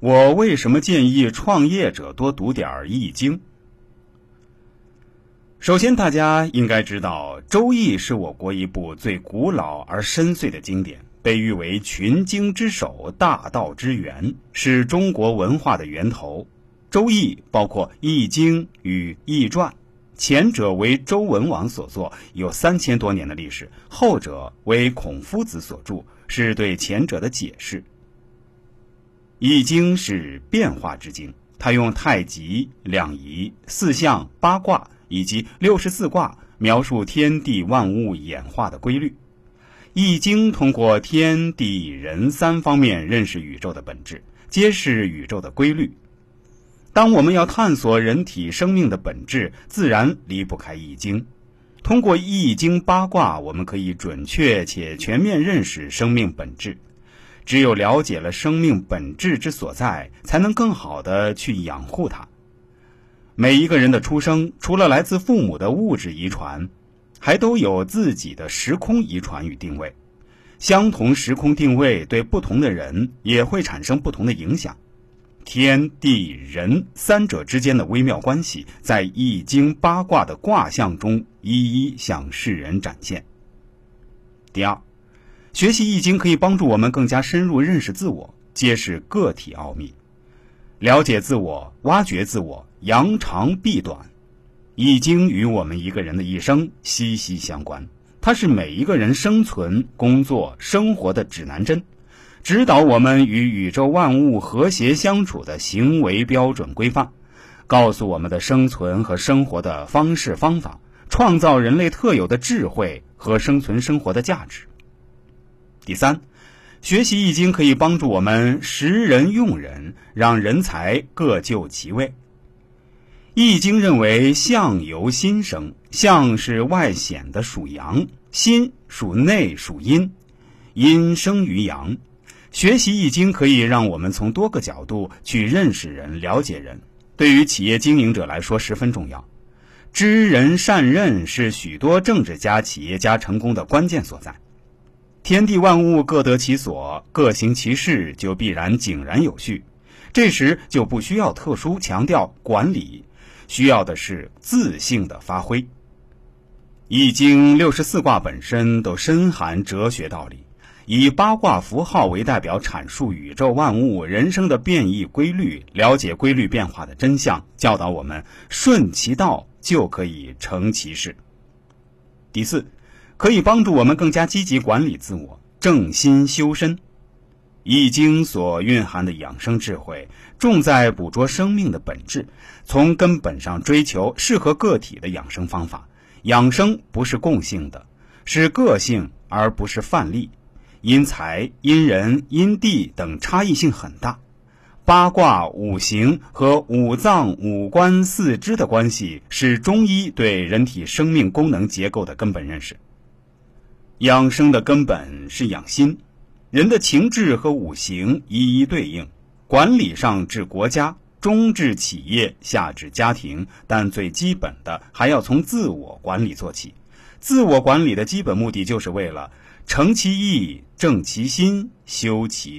我为什么建议创业者多读点《易经》？首先，大家应该知道，《周易》是我国一部最古老而深邃的经典，被誉为群经之首、大道之源，是中国文化的源头。《周易》包括《易经》与《易传》，前者为周文王所作，有三千多年的历史；后者为孔夫子所著，是对前者的解释。易经是变化之经，它用太极、两仪、四象、八卦以及六十四卦描述天地万物演化的规律。易经通过天地人三方面认识宇宙的本质，揭示宇宙的规律。当我们要探索人体生命的本质，自然离不开易经。通过易经八卦，我们可以准确且全面认识生命本质。只有了解了生命本质之所在，才能更好的去养护它。每一个人的出生，除了来自父母的物质遗传，还都有自己的时空遗传与定位。相同时空定位对不同的人也会产生不同的影响。天地人三者之间的微妙关系，在易经八卦的卦象中一一向世人展现。第二。学习易经可以帮助我们更加深入认识自我，揭示个体奥秘，了解自我，挖掘自我，扬长避短。易经与我们一个人的一生息息相关，它是每一个人生存、工作、生活的指南针，指导我们与宇宙万物和谐相处的行为标准规范，告诉我们的生存和生活的方式方法，创造人类特有的智慧和生存生活的价值。第三，学习易经可以帮助我们识人用人，让人才各就其位。易经认为相由心生，相是外显的属阳，心属内属阴，阴生于阳。学习易经可以让我们从多个角度去认识人、了解人，对于企业经营者来说十分重要。知人善任是许多政治家、企业家成功的关键所在。天地万物各得其所，各行其事，就必然井然有序。这时就不需要特殊强调管理，需要的是自性的发挥。易经六十四卦本身都深含哲学道理，以八卦符号为代表阐述宇宙万物人生的变异规律，了解规律变化的真相，教导我们顺其道就可以成其事。第四。可以帮助我们更加积极管理自我，正心修身。易经所蕴含的养生智慧，重在捕捉生命的本质，从根本上追求适合个体的养生方法。养生不是共性的，是个性，而不是范例。因材、因人、因地等差异性很大。八卦、五行和五脏、五官、四肢的关系，是中医对人体生命功能结构的根本认识。养生的根本是养心，人的情志和五行一一对应。管理上至国家，中至企业，下至家庭，但最基本的还要从自我管理做起。自我管理的基本目的就是为了诚其意、正其心、修其。